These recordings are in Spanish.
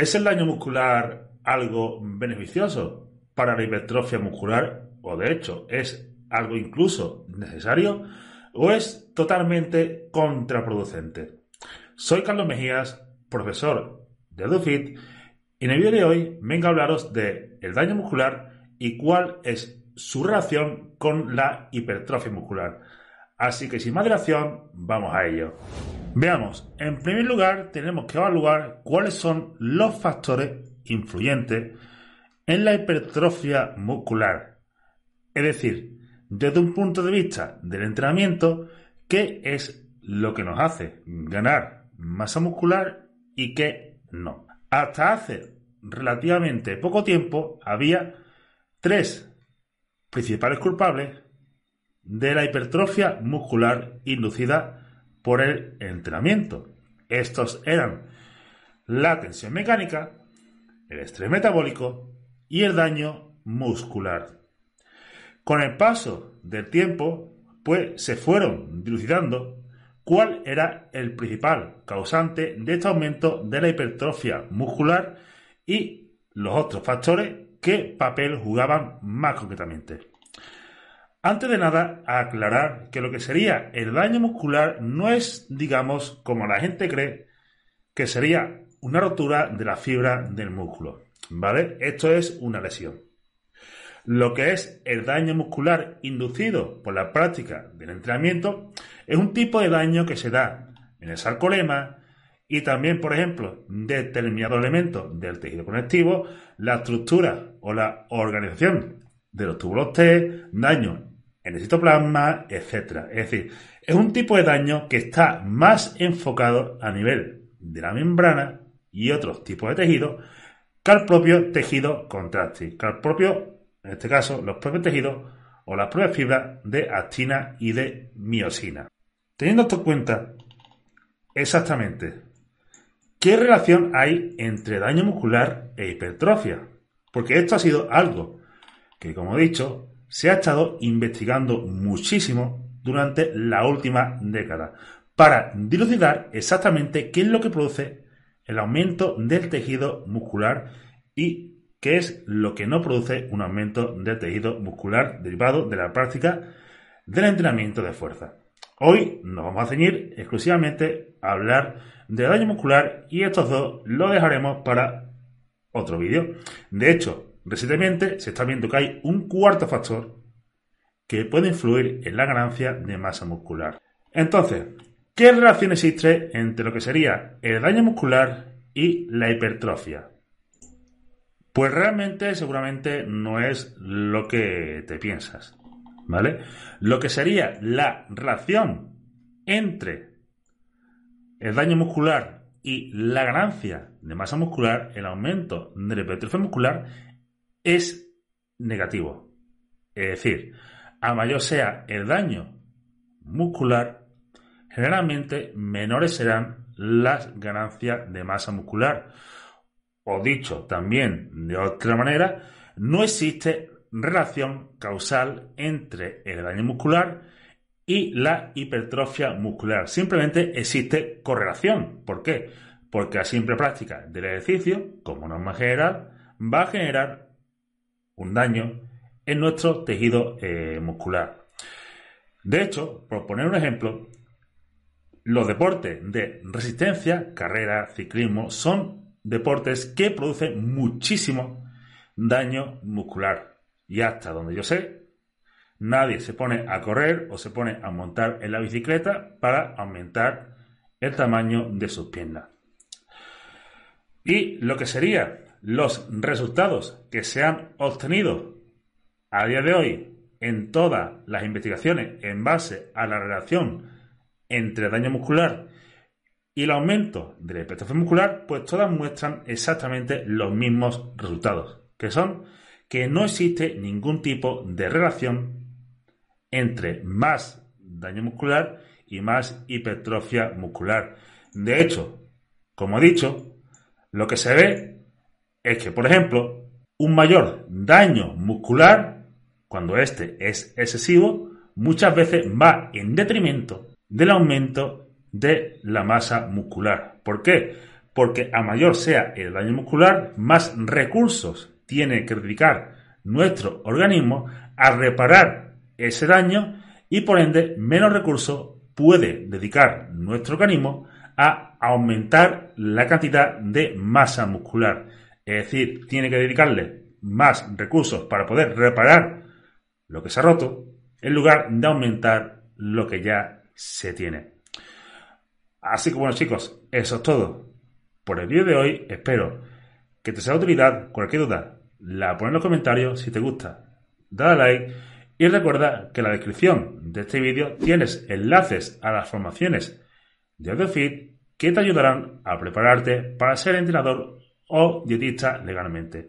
¿Es el daño muscular algo beneficioso para la hipertrofia muscular? ¿O de hecho es algo incluso necesario? ¿O es totalmente contraproducente? Soy Carlos Mejías, profesor de DuFit, y en el vídeo de hoy vengo a hablaros de el daño muscular y cuál es su relación con la hipertrofia muscular. Así que sin más dilación, vamos a ello. Veamos, en primer lugar tenemos que evaluar cuáles son los factores influyentes en la hipertrofia muscular. Es decir, desde un punto de vista del entrenamiento, qué es lo que nos hace ganar masa muscular y qué no. Hasta hace relativamente poco tiempo había tres principales culpables de la hipertrofia muscular inducida por el entrenamiento. Estos eran la tensión mecánica, el estrés metabólico y el daño muscular. Con el paso del tiempo, pues se fueron dilucidando cuál era el principal causante de este aumento de la hipertrofia muscular y los otros factores que papel jugaban más concretamente. Antes de nada, aclarar que lo que sería el daño muscular no es, digamos, como la gente cree, que sería una rotura de la fibra del músculo. ¿Vale? Esto es una lesión. Lo que es el daño muscular inducido por la práctica del entrenamiento es un tipo de daño que se da en el sarcolema y también, por ejemplo, determinado elemento del tejido conectivo, la estructura o la organización de los túbulos T, daño en el citoplasma, etc. Es decir, es un tipo de daño que está más enfocado a nivel de la membrana y otros tipos de tejido que al propio tejido contráctil, que al propio, en este caso, los propios tejidos o las propias fibras de actina y de miosina. Teniendo esto en cuenta, exactamente, ¿qué relación hay entre daño muscular e hipertrofia? Porque esto ha sido algo que, como he dicho, se ha estado investigando muchísimo durante la última década para dilucidar exactamente qué es lo que produce el aumento del tejido muscular y qué es lo que no produce un aumento del tejido muscular derivado de la práctica del entrenamiento de fuerza. Hoy nos vamos a ceñir exclusivamente a hablar de daño muscular y estos dos lo dejaremos para otro vídeo. De hecho, Recientemente se está viendo que hay un cuarto factor que puede influir en la ganancia de masa muscular. Entonces, ¿qué relación existe entre lo que sería el daño muscular y la hipertrofia? Pues realmente seguramente no es lo que te piensas, ¿vale? Lo que sería la relación entre el daño muscular y la ganancia de masa muscular, el aumento de la hipertrofia muscular, es negativo. Es decir, a mayor sea el daño muscular, generalmente menores serán las ganancias de masa muscular. O dicho también de otra manera, no existe relación causal entre el daño muscular y la hipertrofia muscular. Simplemente existe correlación. ¿Por qué? Porque la simple práctica del ejercicio, como norma general, va a generar un daño en nuestro tejido eh, muscular. De hecho, por poner un ejemplo, los deportes de resistencia, carrera, ciclismo, son deportes que producen muchísimo daño muscular. Y hasta donde yo sé, nadie se pone a correr o se pone a montar en la bicicleta para aumentar el tamaño de sus piernas. Y lo que sería los resultados que se han obtenido a día de hoy en todas las investigaciones en base a la relación entre daño muscular y el aumento de la hipertrofia muscular, pues todas muestran exactamente los mismos resultados, que son que no existe ningún tipo de relación entre más daño muscular y más hipertrofia muscular. De hecho, como he dicho, lo que se ve es que, por ejemplo, un mayor daño muscular, cuando este es excesivo, muchas veces va en detrimento del aumento de la masa muscular. ¿Por qué? porque a mayor sea el daño muscular, más recursos tiene que dedicar nuestro organismo a reparar ese daño y por ende menos recursos puede dedicar nuestro organismo a aumentar la cantidad de masa muscular. Es decir, tiene que dedicarle más recursos para poder reparar lo que se ha roto en lugar de aumentar lo que ya se tiene. Así que bueno chicos, eso es todo por el vídeo de hoy. Espero que te sea de utilidad. Cualquier duda, la pones en los comentarios. Si te gusta, dale like. Y recuerda que en la descripción de este vídeo tienes enlaces a las formaciones de AudioFit que te ayudarán a prepararte para ser entrenador o dietista legalmente.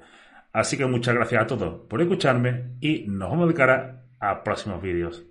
Así que muchas gracias a todos por escucharme y nos vemos de cara a próximos vídeos.